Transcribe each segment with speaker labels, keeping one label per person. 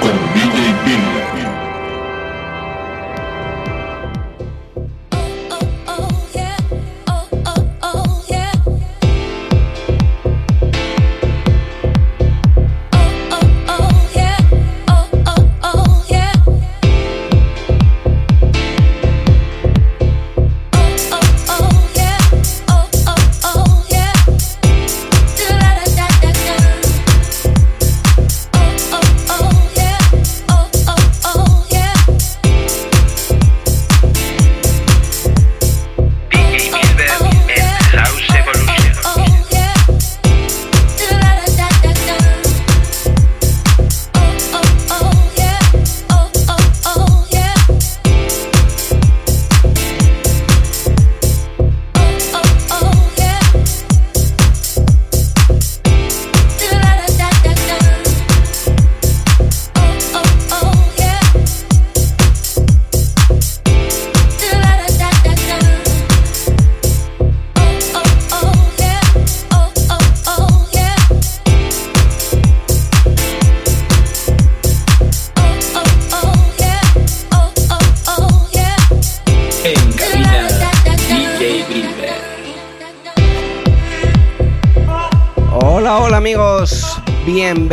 Speaker 1: con DJ Bill.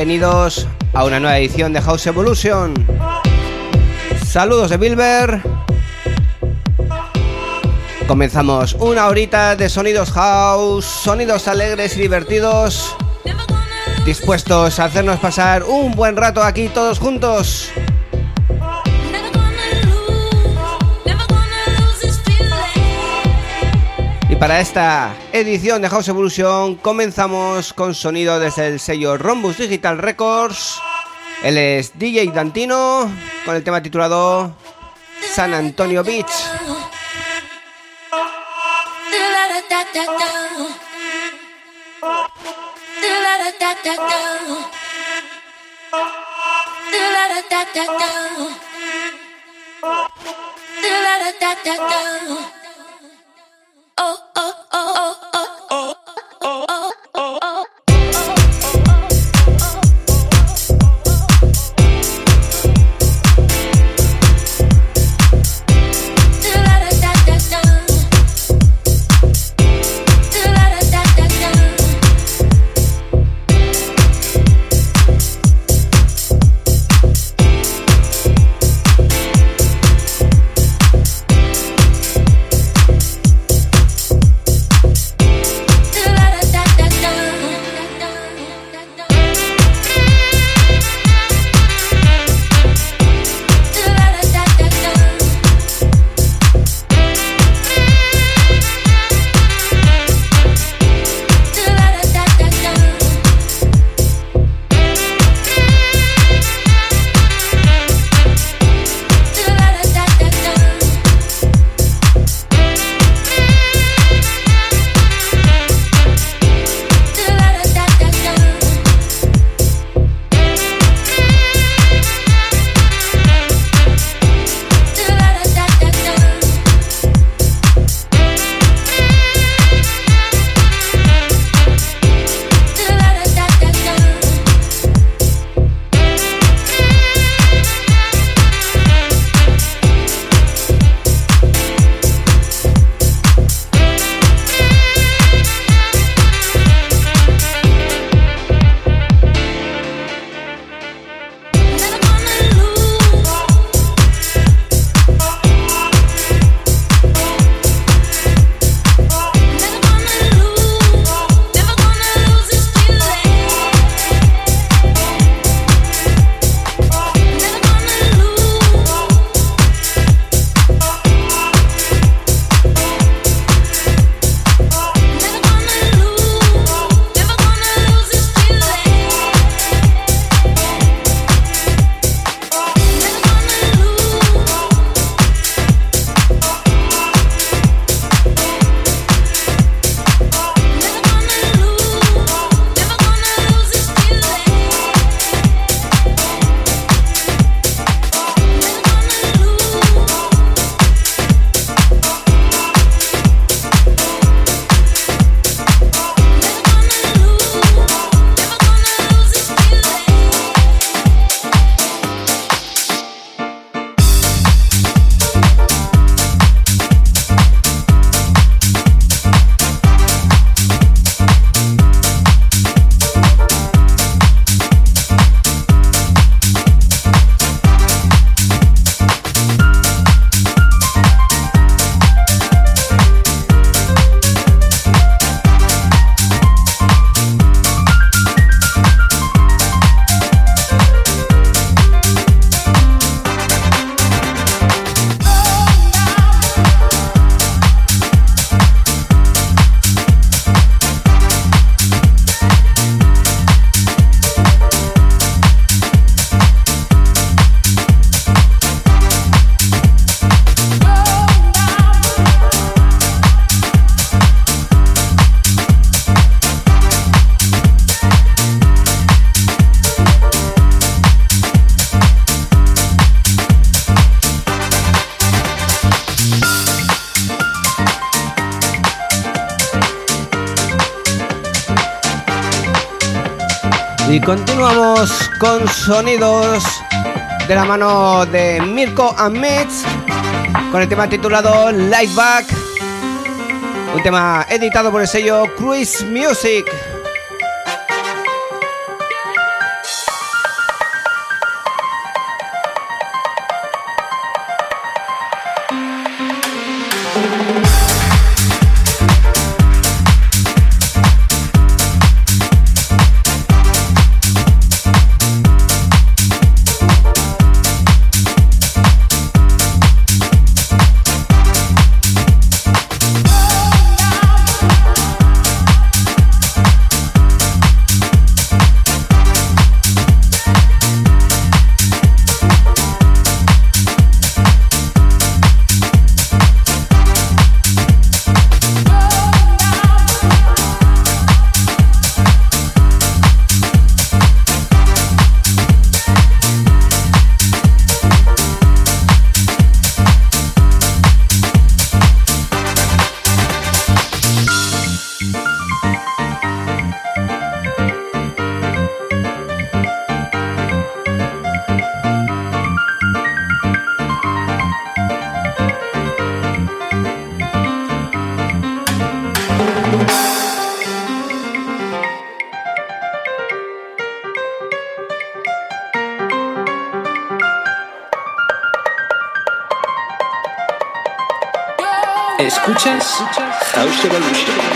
Speaker 2: Bienvenidos a una nueva edición de House Evolution. Saludos de Bilber. Comenzamos una horita de sonidos house, sonidos alegres y divertidos, dispuestos a hacernos pasar un buen rato aquí todos juntos. Para esta edición de House Evolution comenzamos con sonido desde el sello Rombus Digital Records. Él es DJ Dantino con el tema titulado San Antonio Beach. oh. Con sonidos de la mano de Mirko and con el tema titulado Light Back, un tema editado por el sello Cruise Music. suggest house evolution.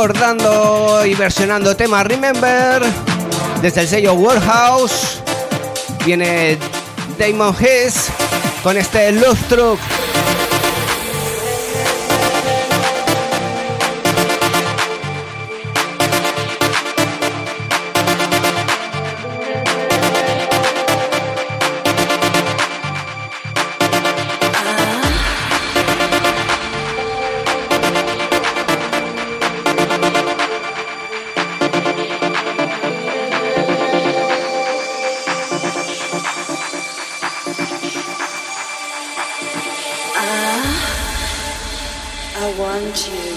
Speaker 2: Recordando y versionando tema Remember desde el sello Warehouse. Viene Damon Hess con este Love Truck. around you.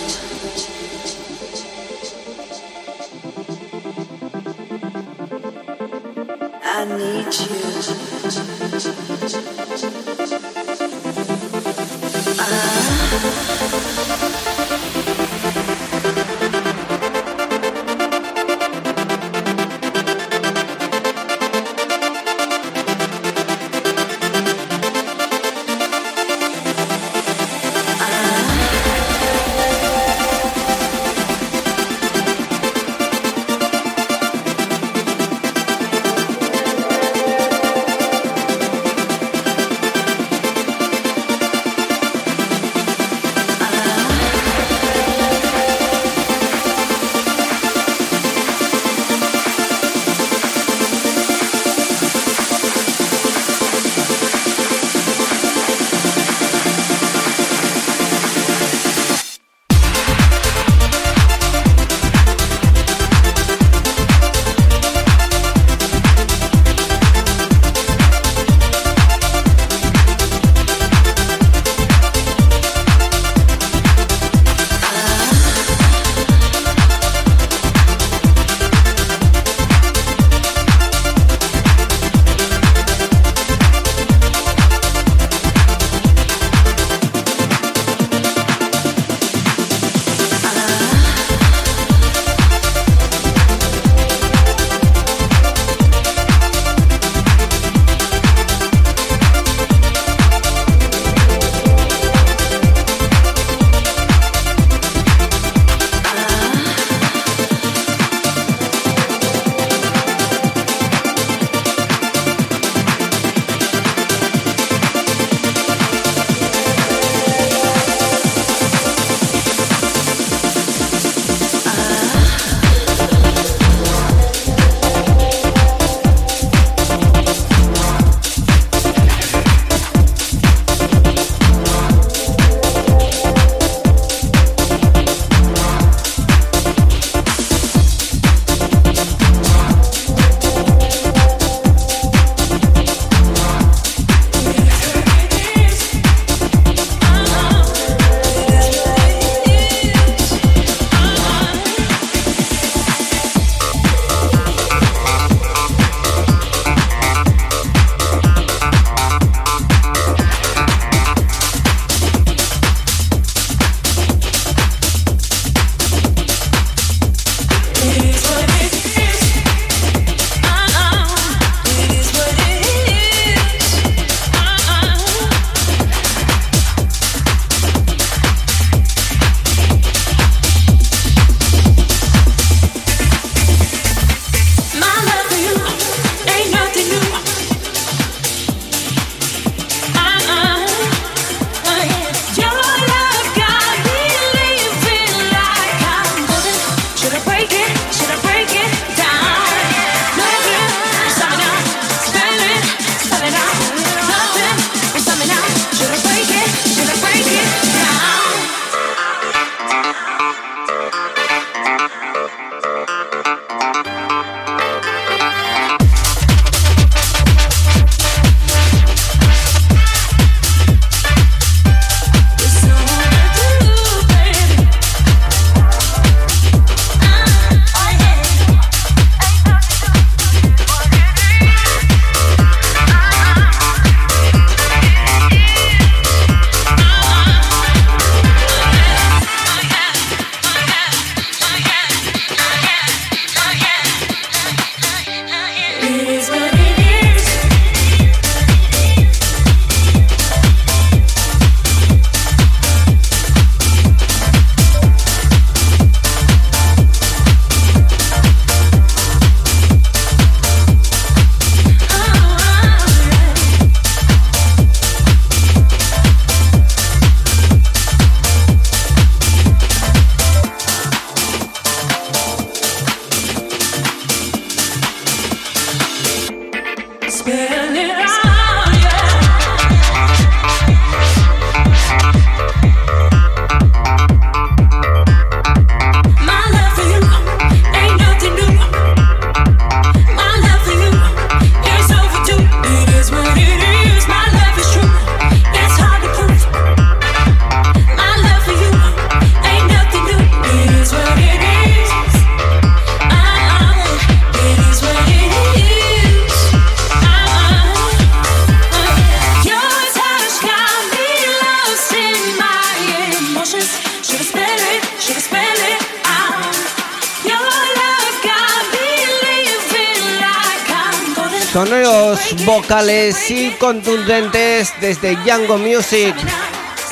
Speaker 2: Vocales y contundentes desde Django Music.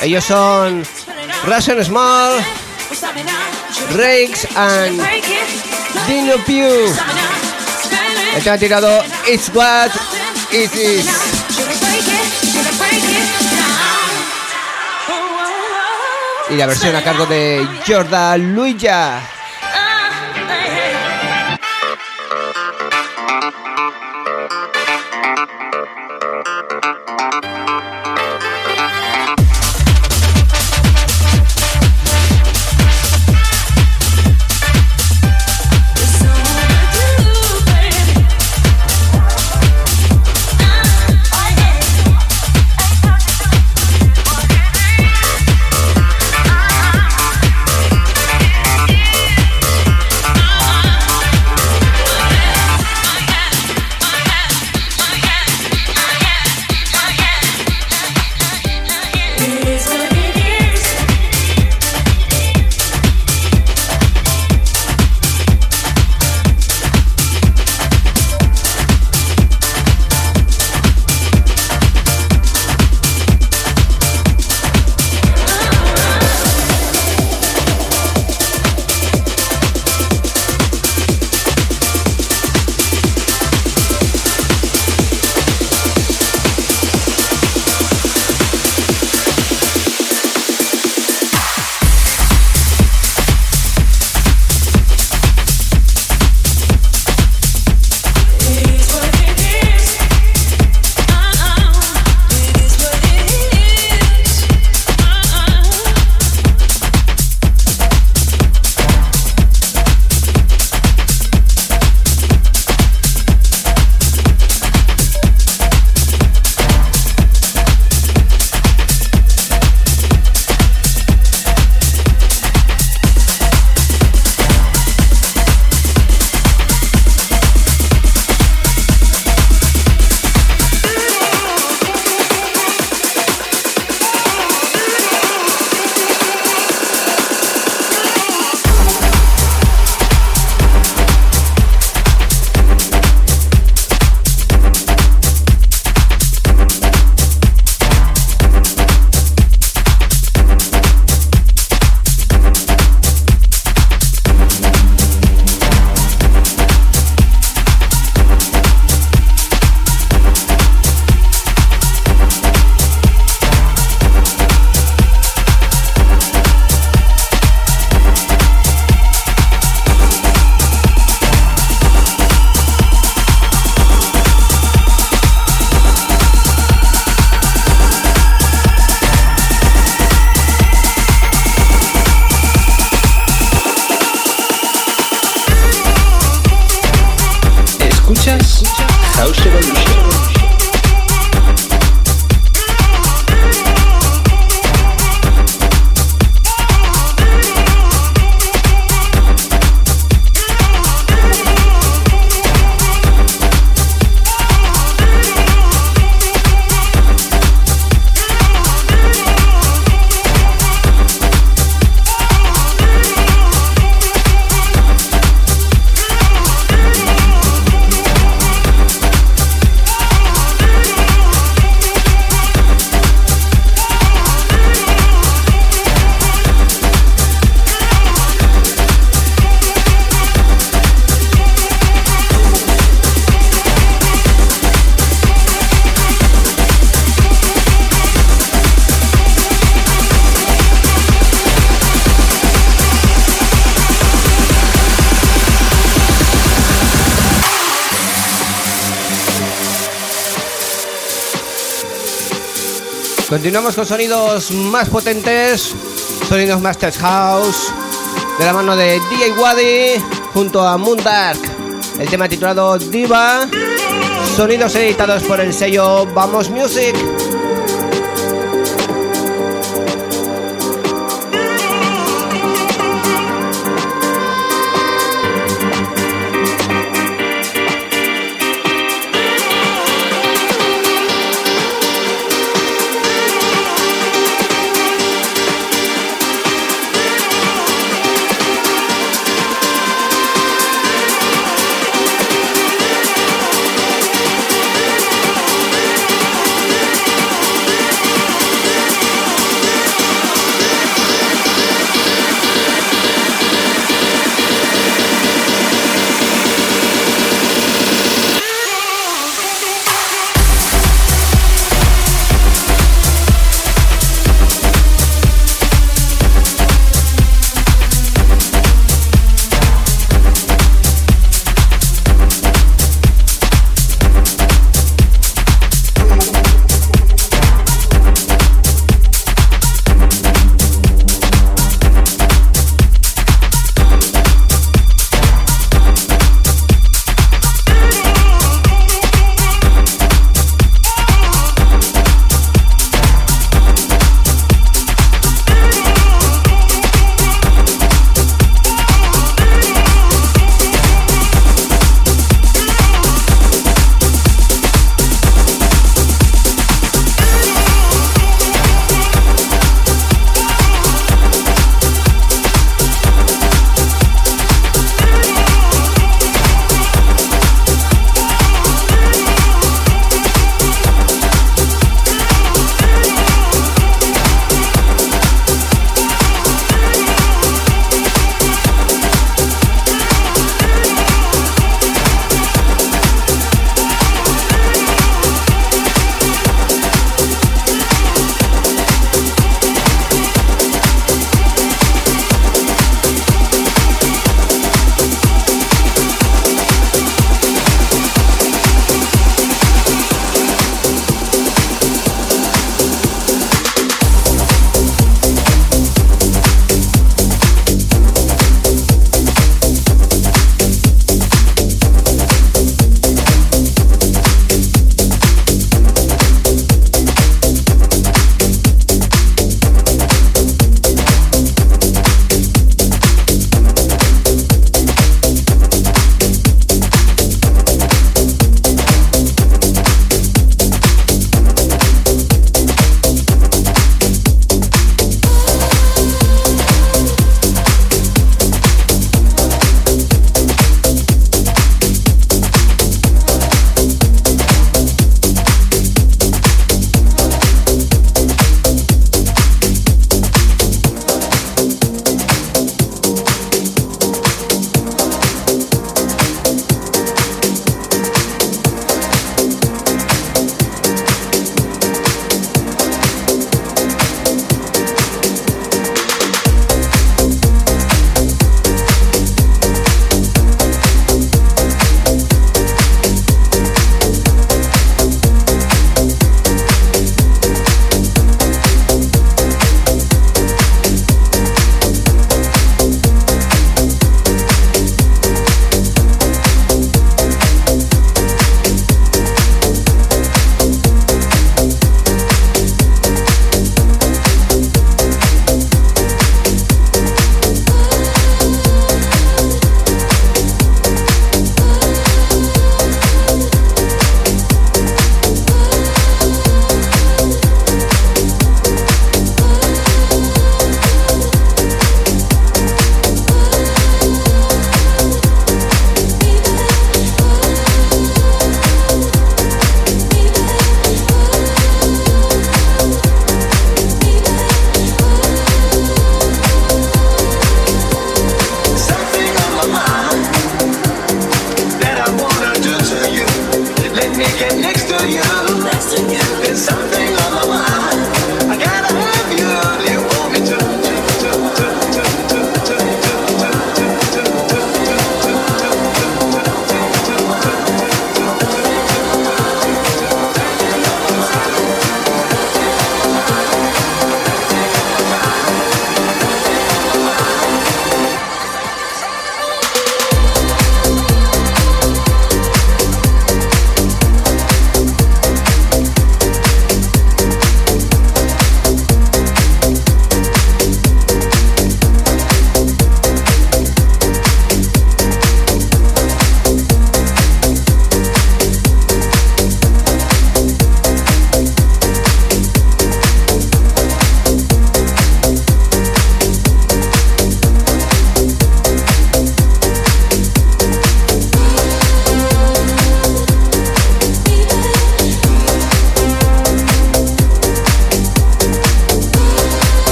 Speaker 2: Ellos son Russian Small, Rakes and Dino Pew. Este ha tirado It's What It Is. Y la versión a cargo de Jordan revolution. Continuamos con sonidos más potentes, sonidos Masters House, de la mano de DJ Wadi junto a Moondark. El tema titulado Diva, sonidos editados por el sello Vamos Music.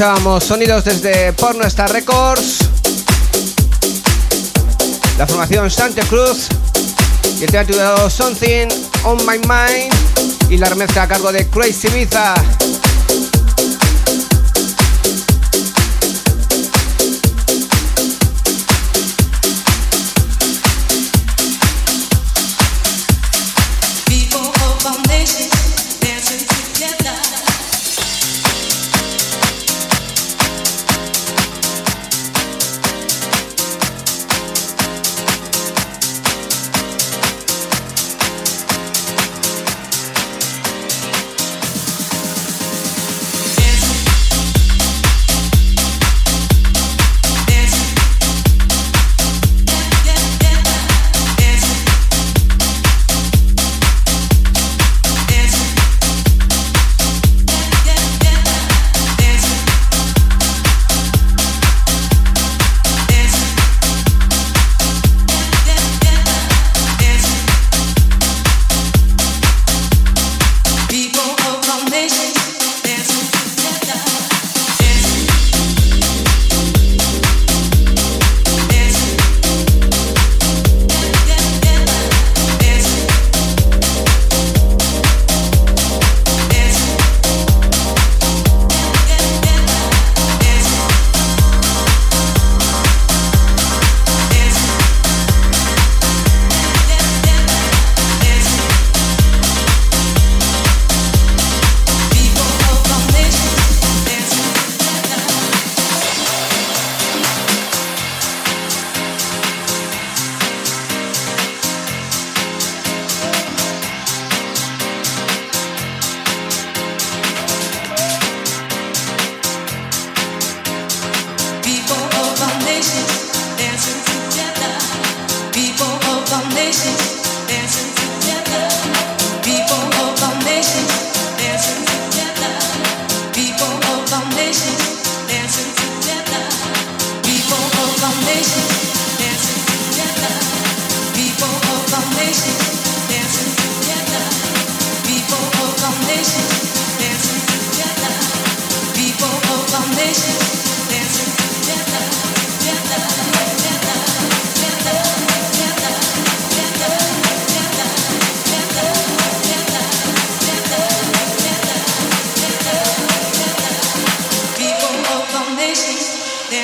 Speaker 3: Escuchábamos sonidos desde Porno Star Records, la formación Santa Cruz y el tema titulado Something on My Mind y la remezcla a cargo de Crazy Biza.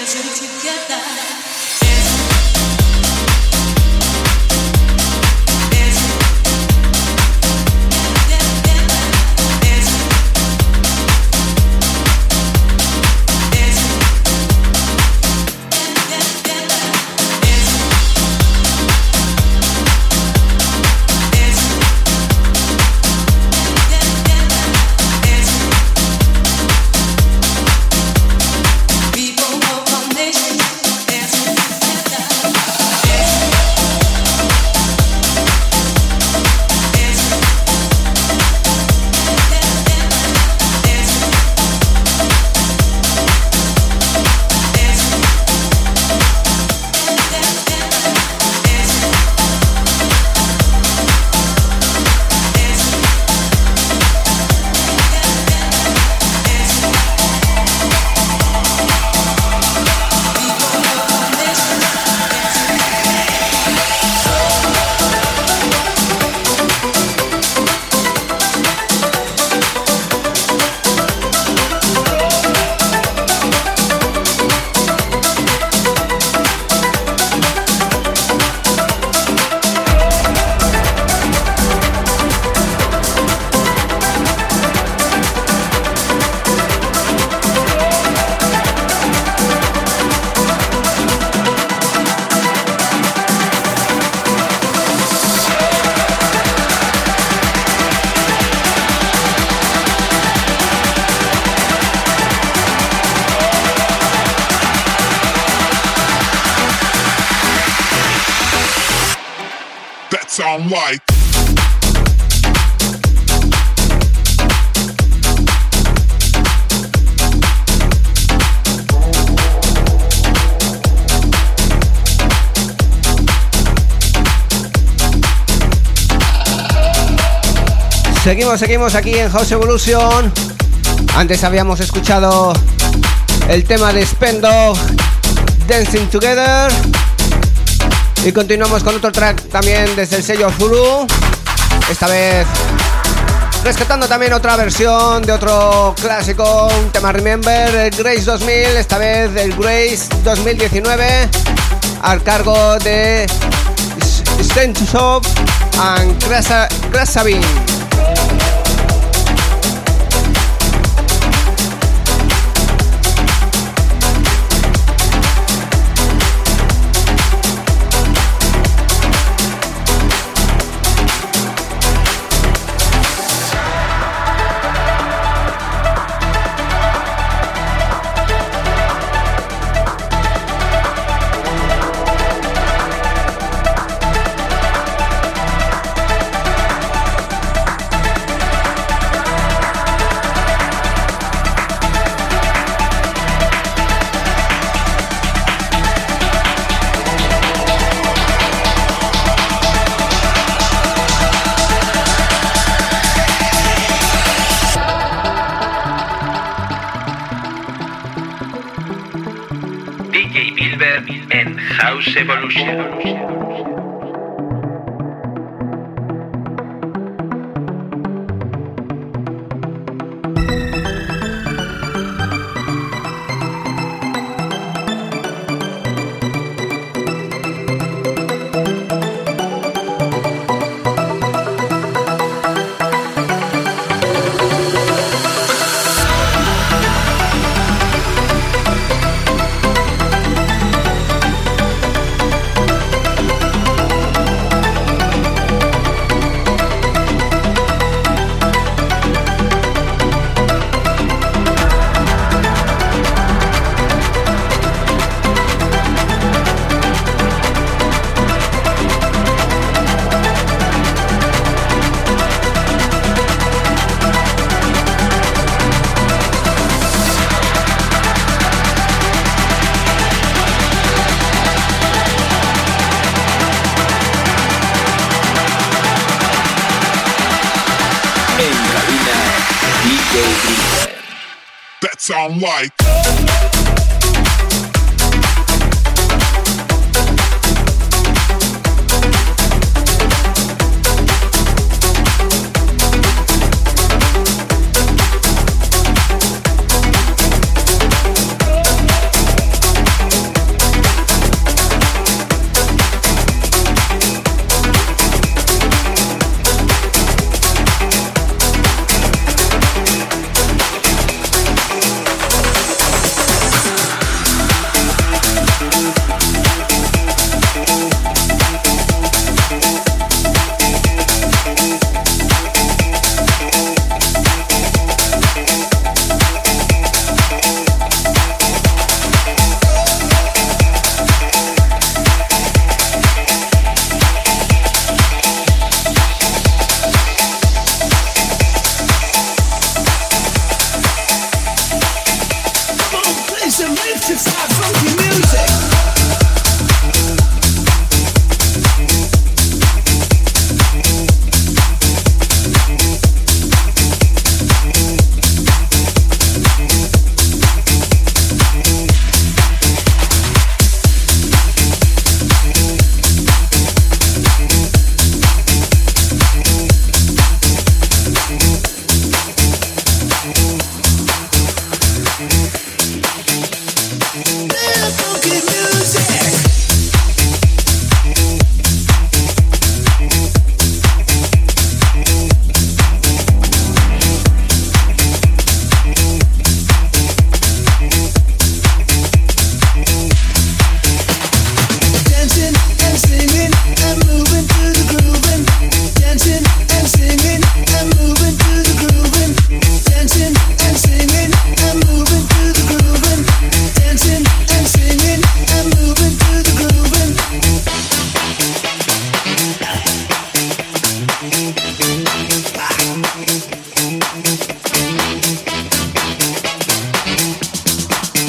Speaker 3: dancing together.
Speaker 4: Sound like.
Speaker 2: Seguimos, seguimos aquí en House Evolution. Antes habíamos escuchado el tema de Spendo, Dancing Together. Y continuamos con otro track también desde el sello Zulu. Esta vez rescatando también otra versión de otro clásico, un tema Remember, el Grace 2000, esta vez el Grace 2019, al cargo de Stenchov and Krasavin.
Speaker 5: Evolution.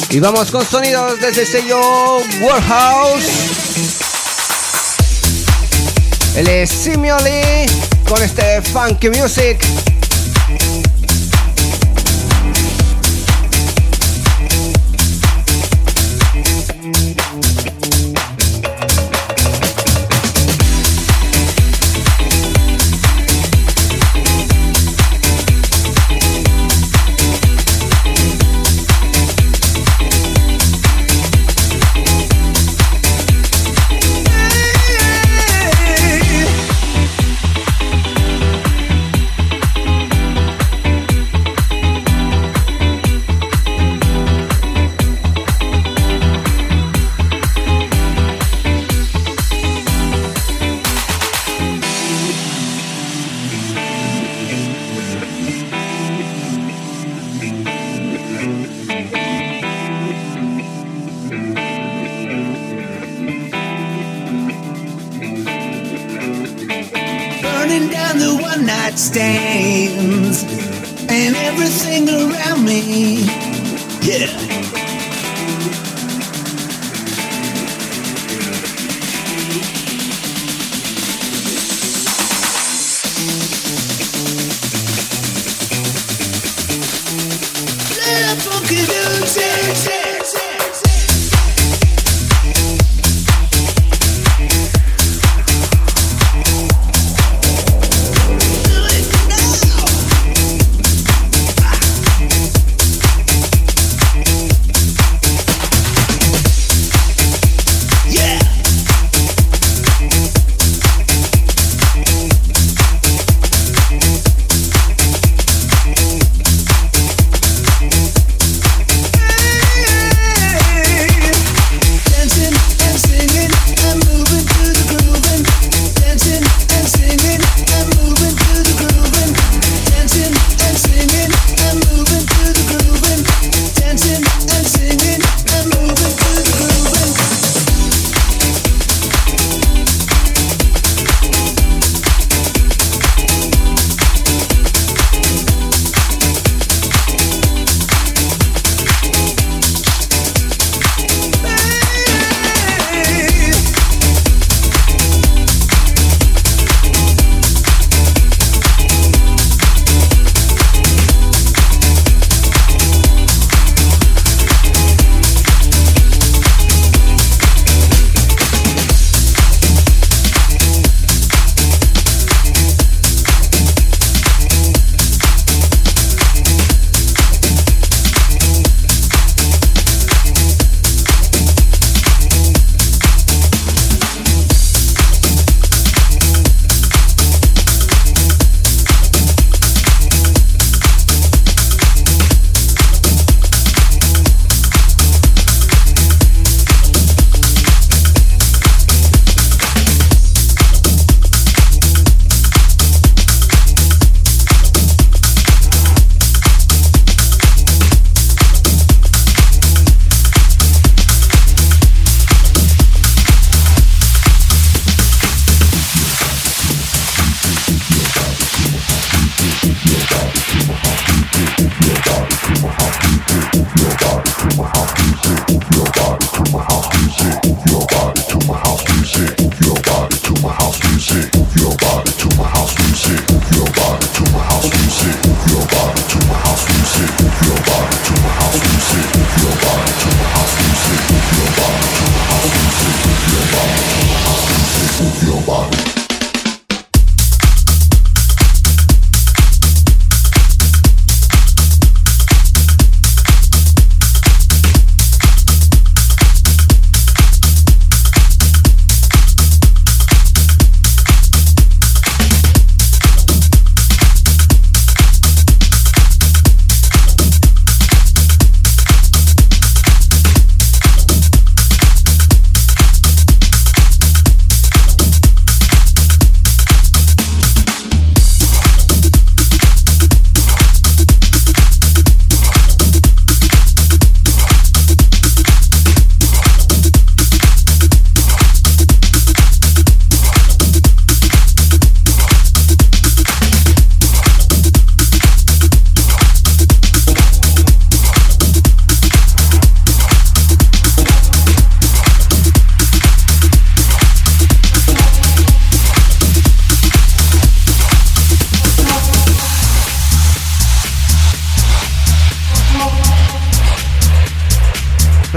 Speaker 6: Y vamos con sonidos desde el sello Warehouse. El es Simioli con este funky music.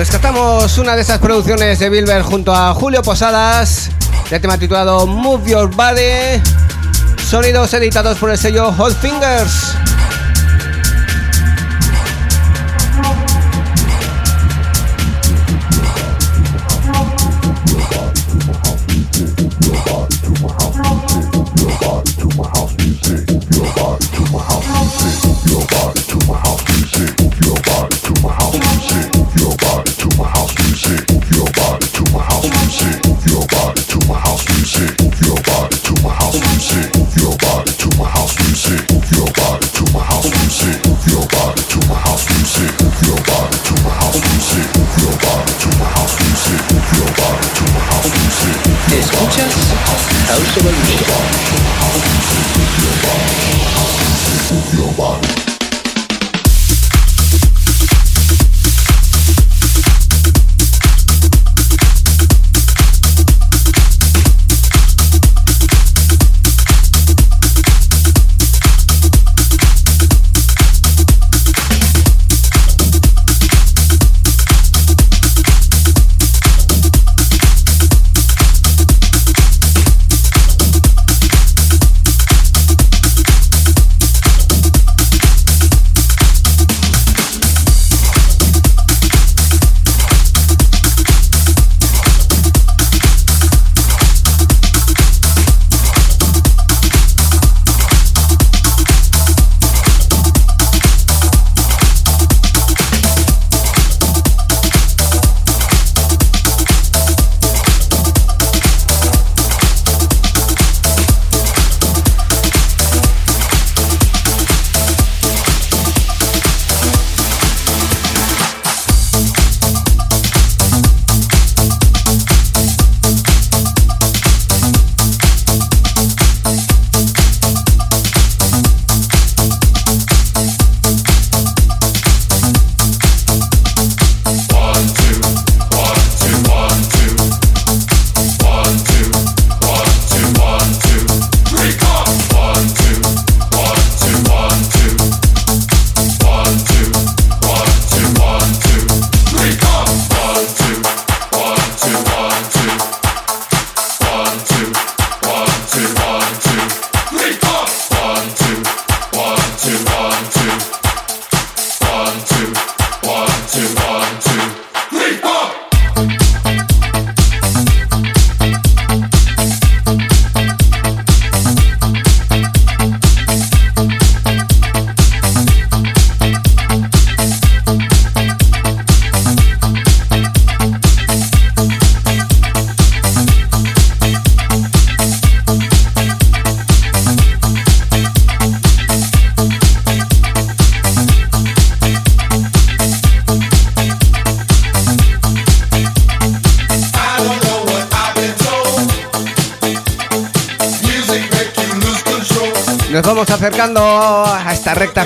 Speaker 2: Rescatamos una de esas producciones de Bilber junto a Julio Posadas, de tema titulado Move Your Body, sonidos editados por el sello Hot Fingers. 送给你们一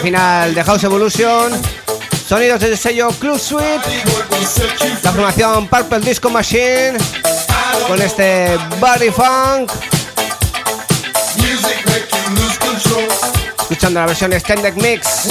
Speaker 2: final de House Evolution. Sonidos del sello Club Suite. La formación Purple Disco Machine. Con este Body Funk. Escuchando la versión Extended Mix.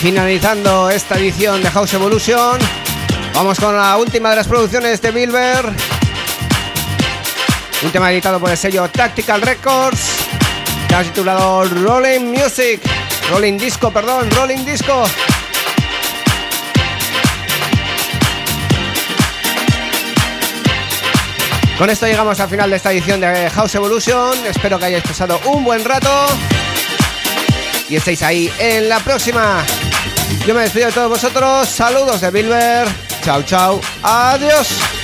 Speaker 2: Finalizando esta edición de House Evolution, vamos con la última de las producciones de Bilber. Un tema editado por el sello Tactical Records, que ha titulado Rolling Music, Rolling Disco, perdón, Rolling Disco. Con esto llegamos al final de esta edición de House Evolution. Espero que hayáis pasado un buen rato. Y estéis ahí en la próxima. Yo me despido de todos vosotros. Saludos de Bilber. Chao, chao. Adiós.